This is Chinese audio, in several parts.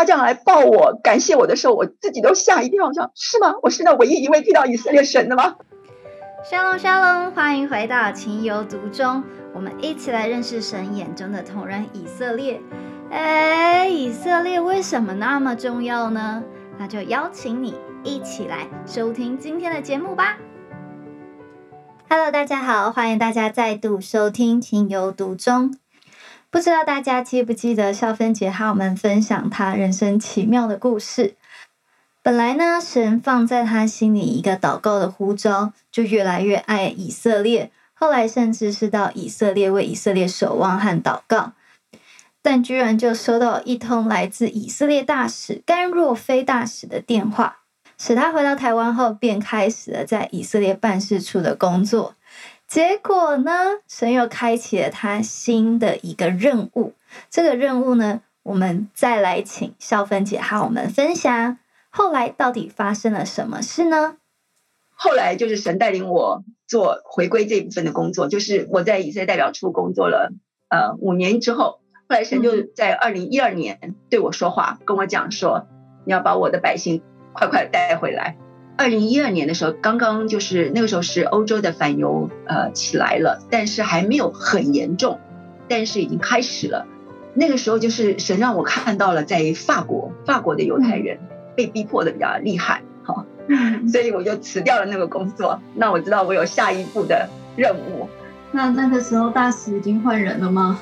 他这样来抱我、感谢我的时候，我自己都吓一跳，我说是吗？我是那唯一一位听到以色列神的吗？沙龙沙龙，欢迎回到情有独钟，我们一起来认识神眼中的同人以色列。哎，以色列为什么那么重要呢？那就邀请你一起来收听今天的节目吧。Hello，大家好，欢迎大家再度收听情有独钟。不知道大家记不记得少芬姐和我们分享她人生奇妙的故事？本来呢，神放在她心里一个祷告的呼召，就越来越爱以色列。后来甚至是到以色列为以色列守望和祷告，但居然就收到一通来自以色列大使甘若飞大使的电话，使他回到台湾后便开始了在以色列办事处的工作。结果呢，神又开启了他新的一个任务。这个任务呢，我们再来请少芬姐和我们分享。后来到底发生了什么事呢？后来就是神带领我做回归这部分的工作，就是我在以色列代表处工作了呃五年之后，后来神就在二零一二年对我说话，跟我讲说，你要把我的百姓快快带回来。二零一二年的时候，刚刚就是那个时候是欧洲的反犹呃起来了，但是还没有很严重，但是已经开始了。那个时候就是神让我看到了在法国，法国的犹太人被逼迫的比较厉害，哈，所以我就辞掉了那个工作。那我知道我有下一步的任务。那那个时候大使已经换人了吗？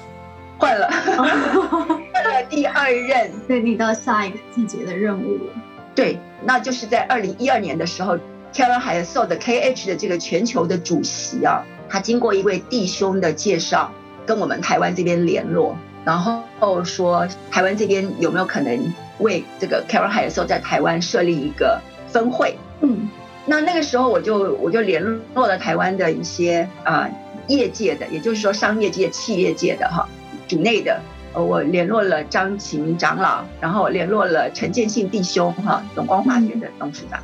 换了，换了第二任，对你到下一个季节的任务了。对，那就是在二零一二年的时候，Karen 海瑟的 KH 的这个全球的主席啊，他经过一位弟兄的介绍，跟我们台湾这边联络，然后说台湾这边有没有可能为这个 Karen 海瑟在台湾设立一个分会？嗯，那那个时候我就我就联络了台湾的一些啊业界的，也就是说商业界、企业界的哈，主内的。呃，我联络了张启明长老，然后联络了陈建信弟兄，哈，永光化学的董事长，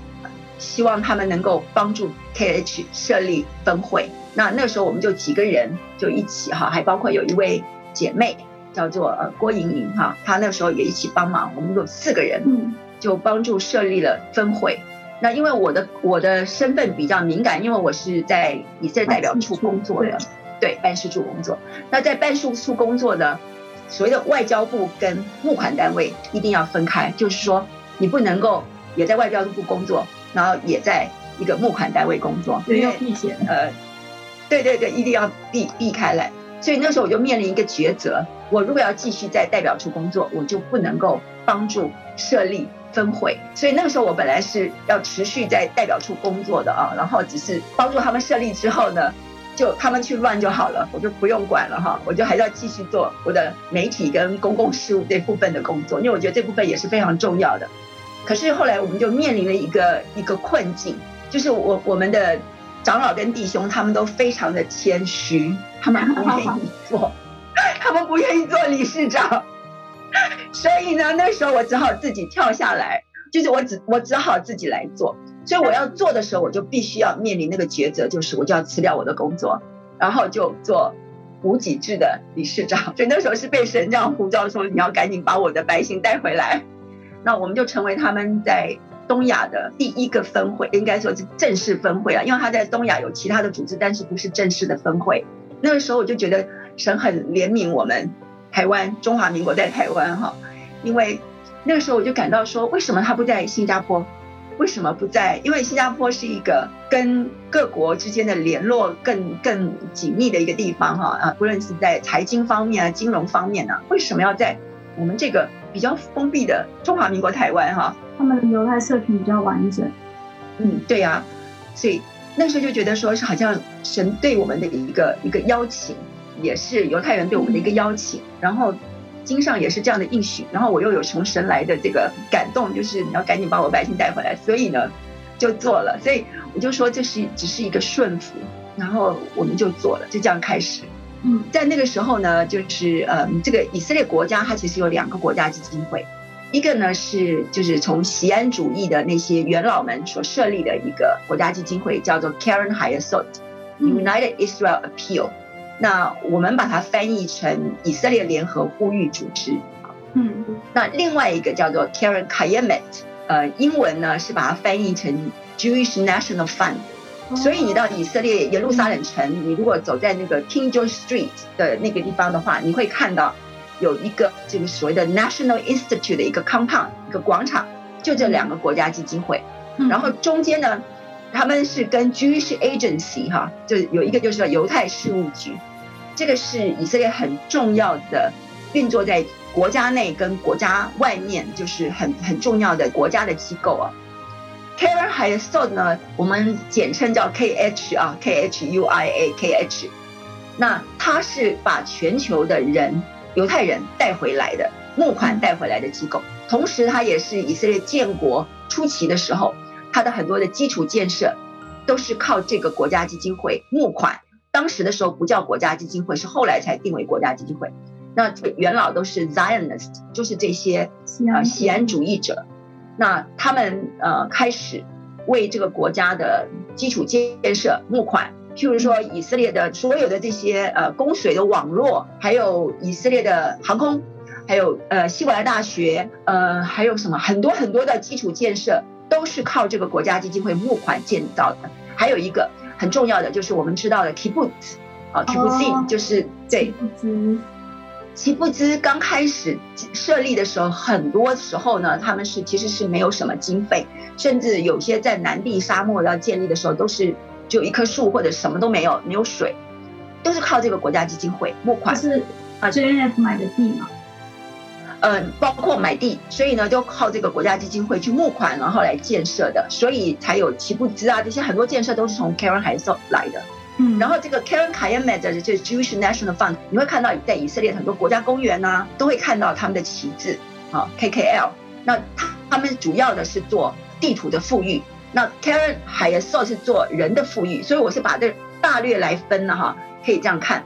希望他们能够帮助 KH 设立分会。那那时候我们就几个人就一起哈，还包括有一位姐妹叫做呃郭莹莹哈，她那时候也一起帮忙，我们有四个人，嗯，就帮助设立了分会。那因为我的我的身份比较敏感，因为我是在以色列代表处工作的，对，办事处工作。那在办事处工作的。所谓的外交部跟募款单位一定要分开，就是说你不能够也在外交部工作，然后也在一个募款单位工作，对，要避险。呃，对对对，一定要避避开来。所以那时候我就面临一个抉择：我如果要继续在代表处工作，我就不能够帮助设立分会。所以那个时候我本来是要持续在代表处工作的啊，然后只是帮助他们设立之后呢。就他们去乱就好了，我就不用管了哈，我就还是要继续做我的媒体跟公共事务这部分的工作，因为我觉得这部分也是非常重要的。可是后来我们就面临了一个一个困境，就是我我们的长老跟弟兄他们都非常的谦虚，他们不愿意做，他们不愿意做理事长，所以呢，那时候我只好自己跳下来，就是我只我只好自己来做。所以我要做的时候，我就必须要面临那个抉择，就是我就要辞掉我的工作，然后就做无己制的理事长。所以那时候是被神这样呼召说，你要赶紧把我的百姓带回来。那我们就成为他们在东亚的第一个分会，应该说是正式分会了，因为他在东亚有其他的组织，但是不是正式的分会。那个时候我就觉得神很怜悯我们台湾中华民国在台湾哈，因为那个时候我就感到说，为什么他不在新加坡？为什么不在？因为新加坡是一个跟各国之间的联络更更紧密的一个地方，哈啊，不论是在财经方面啊、金融方面呢，为什么要在我们这个比较封闭的中华民国台湾，哈？他们的犹太社群比较完整。嗯，对呀，所以那时候就觉得说是好像神对我们的一个一个邀请，也是犹太人对我们的一个邀请，然后。经上也是这样的应许，然后我又有从神来的这个感动，就是你要赶紧把我百姓带回来，所以呢就做了，所以我就说这是只是一个顺服，然后我们就做了，就这样开始。嗯，在那个时候呢，就是嗯，这个以色列国家它其实有两个国家基金会，一个呢是就是从西安主义的那些元老们所设立的一个国家基金会，叫做 Karen Hayasot United Israel Appeal。那我们把它翻译成以色列联合呼吁组织，嗯，那另外一个叫做 Karen Kayemet，呃，英文呢是把它翻译成 Jewish National Fund。所以你到以色列耶路撒冷城，你如果走在那个 King George Street 的那个地方的话，你会看到有一个这个所谓的 National Institute 的一个 compound 一个广场，就这两个国家基金会。然后中间呢，他们是跟居士 Agency 哈，就有一个就是说犹太事务局，这个是以色列很重要的运作在国家内跟国家外面，就是很很重要的国家的机构啊。Karen h a s o d 呢，我们简称叫 KH 啊，K H U I A K H。那他是把全球的人犹太人带回来的募款带回来的机构，同时他也是以色列建国初期的时候，他的很多的基础建设都是靠这个国家基金会募款。当时的时候不叫国家基金会，是后来才定为国家基金会。那元老都是 Zionist，就是这些呃西安主义者。那他们呃开始为这个国家的基础建设募款，譬如说以色列的所有的这些呃供水的网络，还有以色列的航空，还有呃希伯来大学，呃还有什么很多很多的基础建设都是靠这个国家基金会募款建造的。还有一个很重要的就是我们知道的 Kibbutz 啊 Kibbutz 就是对。奇布兹刚开始设立的时候，很多时候呢，他们是其实是没有什么经费，甚至有些在南地沙漠要建立的时候，都是只有一棵树或者什么都没有，没有水，都是靠这个国家基金会募款。是啊，JNF 买的地嘛？嗯，包括买地，所以呢，就靠这个国家基金会去募款，然后来建设的，所以才有奇布兹啊，这些很多建设都是从 Karen 海瑟来的。嗯，然后这个 Karen Kayemet 的这 Jewish National Fund，你会看到在以色列很多国家公园呐，都会看到他们的旗帜啊，KKL。那他他们主要的是做地图的富裕，那 Karen h a y e s 是做人的富裕，所以我是把这大略来分了哈，可以这样看。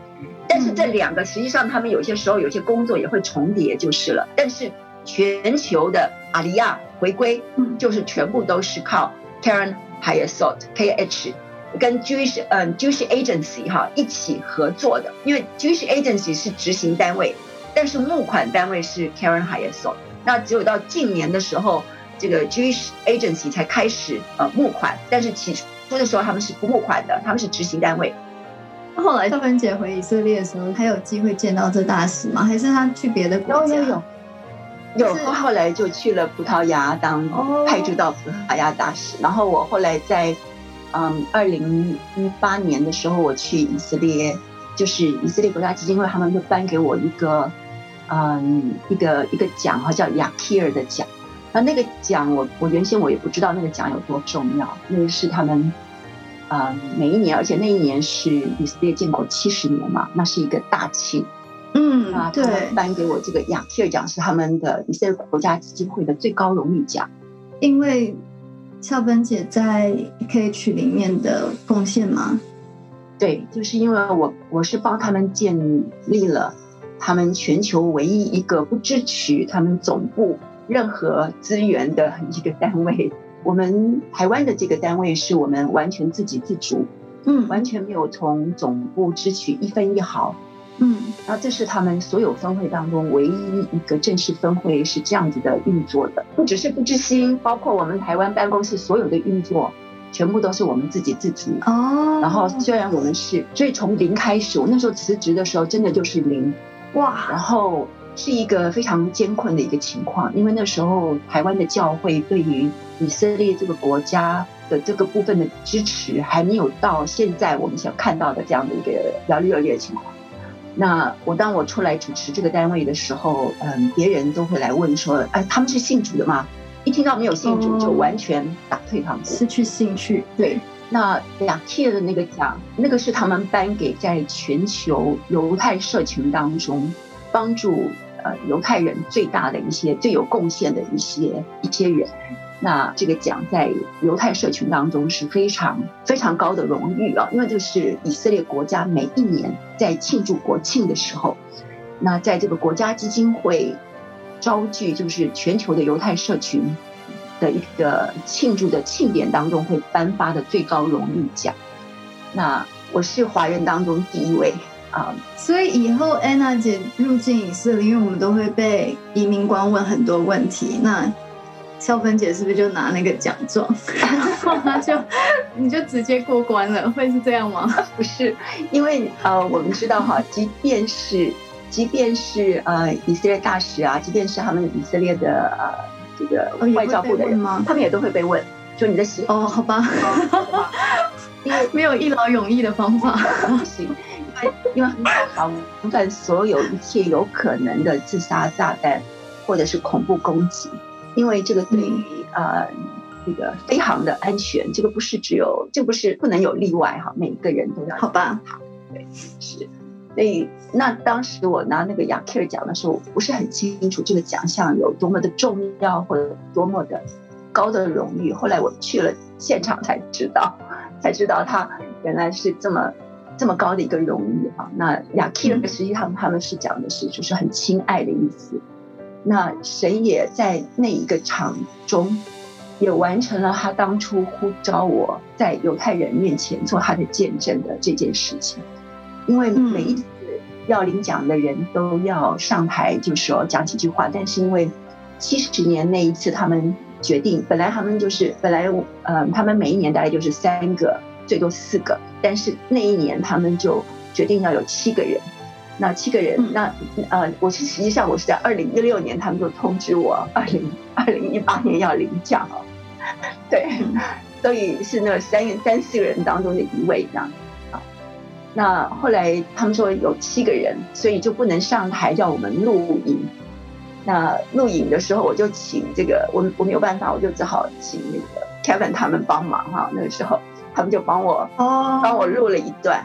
但是这两个实际上他们有些时候有些工作也会重叠就是了。但是全球的阿利亚回归，就是全部都是靠 Karen h a y e s o KH。跟 Jewish 嗯 Jewish Agency 哈一起合作的，因为 Jewish Agency 是执行单位，但是募款单位是 Karen Hayesol。那只有到近年的时候，这个 Jewish Agency 才开始呃募款，但是起初的时候他们是不募款的，他们是执行单位。后来赵芬姐回以色列的时候，还有机会见到这大使吗？还是他去别的国家？有有有。有后来就去了葡萄牙当派驻到葡萄牙大使，然后我后来在。嗯，二零一八年的时候，我去以色列，就是以色列国家基金会，他们就颁给我一个，嗯，一个一个奖哈，叫雅克尔的奖。那那个奖，我我原先我也不知道那个奖有多重要，那个是他们，嗯，每一年，而且那一年是以色列建国七十年嘛，那是一个大庆。嗯，啊，对，颁给我这个雅克尔奖是他们的以色列国家基金会的最高荣誉奖，因为。俏芬姐在 KH 里面的贡献吗？对，就是因为我我是帮他们建立了他们全球唯一一个不支持他们总部任何资源的一个单位。我们台湾的这个单位是我们完全自给自足，嗯，完全没有从总部支取一分一毫。嗯，然后这是他们所有分会当中唯一一个正式分会是这样子的运作的，不只是不知心，包括我们台湾办公室所有的运作，全部都是我们自给自足。哦，然后虽然我们是，所以从零开始，我那时候辞职的时候真的就是零，哇，然后是一个非常艰困的一个情况，因为那时候台湾的教会对于以色列这个国家的这个部分的支持还没有到现在我们想看到的这样的一个比较热烈的情况。那我当我出来主持这个单位的时候，嗯，别人都会来问说，哎，他们是信主的吗？一听到没有信主，就完全打退堂鼓，失去兴趣。对，那两 T 的那个奖，那个是他们颁给在全球犹太社群当中帮助呃犹太人最大的一些最有贡献的一些一些人。那这个奖在犹太社群当中是非常非常高的荣誉啊，因为这是以色列国家每一年在庆祝国庆的时候，那在这个国家基金会招聚就是全球的犹太社群的一个庆祝的庆典当中会颁发的最高荣誉奖。那我是华人当中第一位啊。所以以后安娜姐入境以色列，因为我们都会被移民官问很多问题，那肖芬姐是不是就拿那个奖状，然 后就你就直接过关了？会是这样吗？不是，因为呃，我们知道哈，即便是即便是呃以色列大使啊，即便是他们以色列的呃这个外交部的人吗？他们也都会被问，就你的喜哦，好吧，因为没有一劳永逸的方法，不行，因为因为很防范所有一切有可能的自杀炸弹或者是恐怖攻击。因为这个对于呃这个飞航的安全，这个不是只有，这不是不能有例外哈，每一个人都要好吧？对，是。所以那当时我拿那个雅克尔奖的时候，我不是很清楚这个奖项有多么的重要或者多么的高的荣誉。后来我去了现场才知道，才知道他原来是这么这么高的一个荣誉啊。那雅克尔实际上他们是讲的是就是很亲爱的意思。那神也在那一个场中，也完成了他当初呼召我在犹太人面前做他的见证的这件事情。因为每一次要领奖的人都要上台，就说讲几句话。但是因为七十年那一次，他们决定，本来他们就是本来，嗯，他们每一年大概就是三个，最多四个。但是那一年他们就决定要有七个人。那七个人，那呃，我是实际上我是在二零一六年，他们就通知我二零二零一八年要领奖哦，对，所以是那三三四个人当中的一位这样啊。那后来他们说有七个人，所以就不能上台让我们录影。那录影的时候，我就请这个我我没有办法，我就只好请那个 Kevin 他们帮忙哈。那个时候他们就帮我哦，帮我录了一段，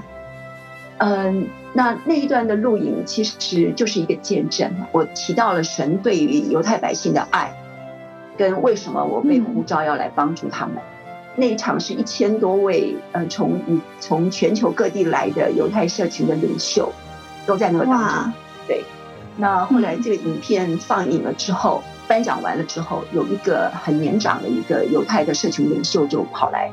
嗯。那那一段的录影其实就是一个见证，我提到了神对于犹太百姓的爱，跟为什么我被呼召要来帮助他们。那一场是一千多位呃从从全球各地来的犹太社群的领袖都在那个当中。对，那后来这个影片放映了之后，颁奖完了之后，有一个很年长的一个犹太的社群领袖就跑来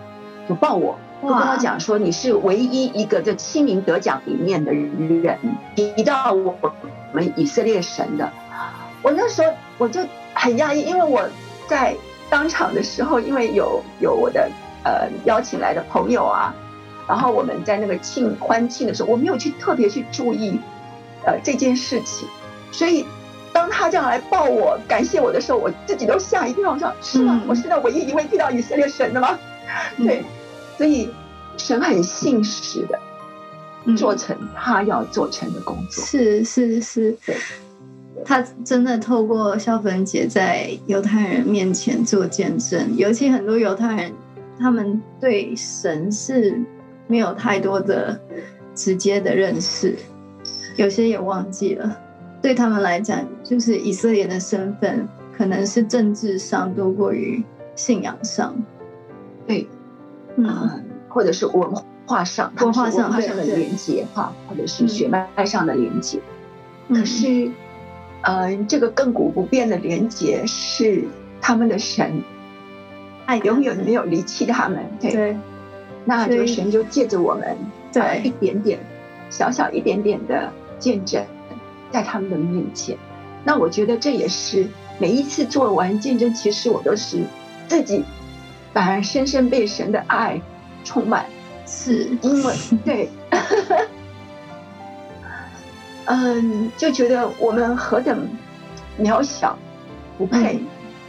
就抱我。就跟我讲说，你是唯一一个这七名得奖里面的人提到我们以色列神的。我那时候我就很讶异，因为我在当场的时候，因为有有我的呃邀请来的朋友啊，然后我们在那个庆欢庆的时候，我没有去特别去注意呃这件事情，所以当他这样来抱我感谢我的时候，我自己都吓一跳，我说是吗？我是那唯一一位遇到以色列神的吗？对。所以，神很信实的做成他要做成的工作。是是是，他真的透过肖芬姐在犹太人面前做见证，尤其很多犹太人，他们对神是没有太多的直接的认识，有些也忘记了。对他们来讲，就是以色列的身份可能是政治上多过于信仰上。对。嗯，或者是文化上，文化上的连接哈，或者是血脉上的连接。可是，嗯，这个亘古不变的连接是他们的神，爱永远没有离弃他们。对，那就神就借着我们，对一点点小小一点点的见证，在他们的面前。那我觉得这也是每一次做完见证，其实我都是自己。反而深深被神的爱充满，是。因为对，嗯，就觉得我们何等渺小，不配，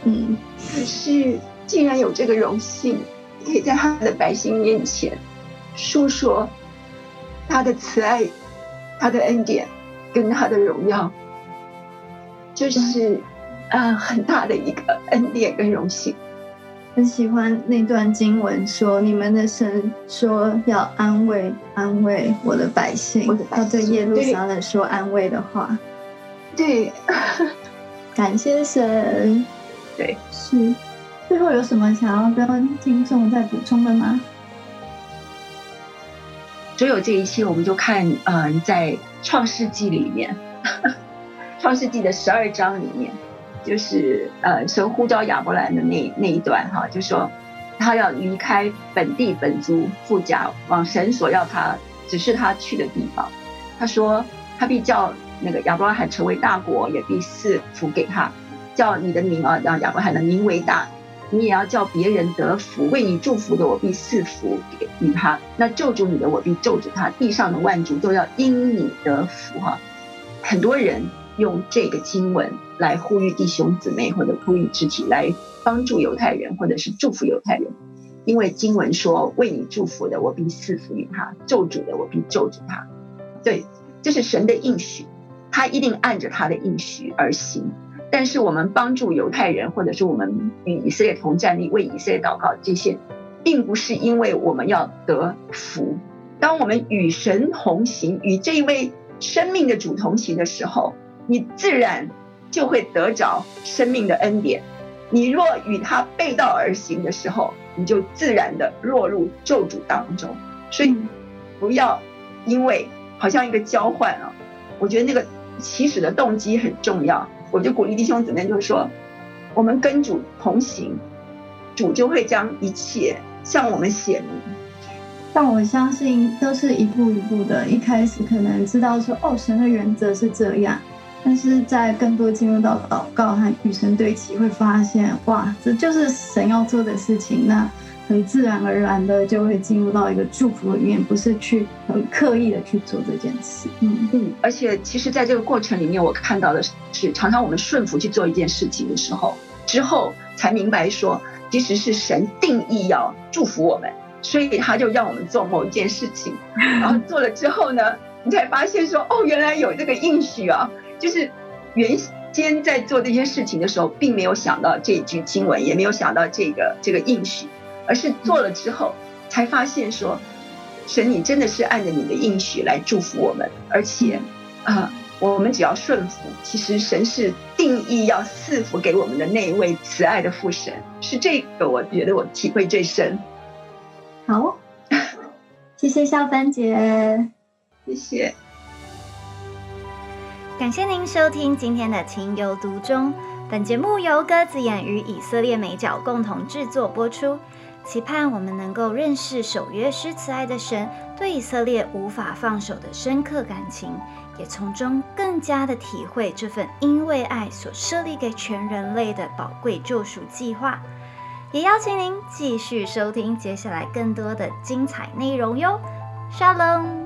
嗯，可是竟然有这个荣幸，可以在他的百姓面前诉说他的慈爱、他的恩典跟他的荣耀，就是啊，很大的一个恩典跟荣幸。很喜欢那段经文，说你们的神说要安慰安慰我的百姓，要对耶路撒冷说安慰的话。对，感谢神。对，是。最后有什么想要跟听众再补充的吗？所有这一切，我们就看，嗯，在创世纪里面，创世纪的十二章里面。就是呃，神呼召亚伯兰的那那一段哈，就说他要离开本地本族富家，往神所要他只是他去的地方。他说他必叫那个亚伯拉罕成为大国，也必赐福给他，叫你的名啊，让亚伯拉罕的名为大。你也要叫别人得福，为你祝福的我必赐福给予他；那咒诅你的我必咒诅他。地上的万族都要因你得福哈。很多人用这个经文来呼吁弟兄姊妹，或者呼吁肢体来帮助犹太人，或者是祝福犹太人，因为经文说：为你祝福的我必赐福于他，咒诅的我必咒诅他。对，这是神的应许，他一定按着他的应许而行。但是我们帮助犹太人，或者是我们与以色列同站立、为以色列祷告，这些并不是因为我们要得福。当我们与神同行，与这一位生命的主同行的时候，你自然就会得着生命的恩典。你若与他背道而行的时候，你就自然的落入咒诅当中。所以不要因为好像一个交换啊，我觉得那个起始的动机很重要。我就鼓励弟兄姊妹，就是说，我们跟主同行，主就会将一切向我们显明。但我相信都是一步一步的，一开始可能知道说，哦，神的原则是这样，但是在更多进入到祷告和与神对齐，会发现，哇，这就是神要做的事情。那。很自然而然的就会进入到一个祝福里面，不是去很刻意的去做这件事。嗯嗯，而且其实在这个过程里面，我看到的是，常常我们顺服去做一件事情的时候，之后才明白说，其实是神定义要祝福我们，所以他就让我们做某一件事情，然后做了之后呢，你才发现说，哦，原来有这个应许啊，就是原先在做这件事情的时候，并没有想到这一句经文，也没有想到这个这个应许。而是做了之后，才发现说，神你真的是按着你的应许来祝福我们，而且啊，我们只要顺服，其实神是定义要赐福给我们的那一位慈爱的父神，是这个我觉得我体会最深。好，谢谢小芬姐，谢谢，感谢您收听今天的情有独钟。本节目由鸽子眼与以色列美角共同制作播出。期盼我们能够认识守约施慈爱的神对以色列无法放手的深刻感情，也从中更加的体会这份因为爱所设立给全人类的宝贵救赎计划。也邀请您继续收听接下来更多的精彩内容哟。Shalom。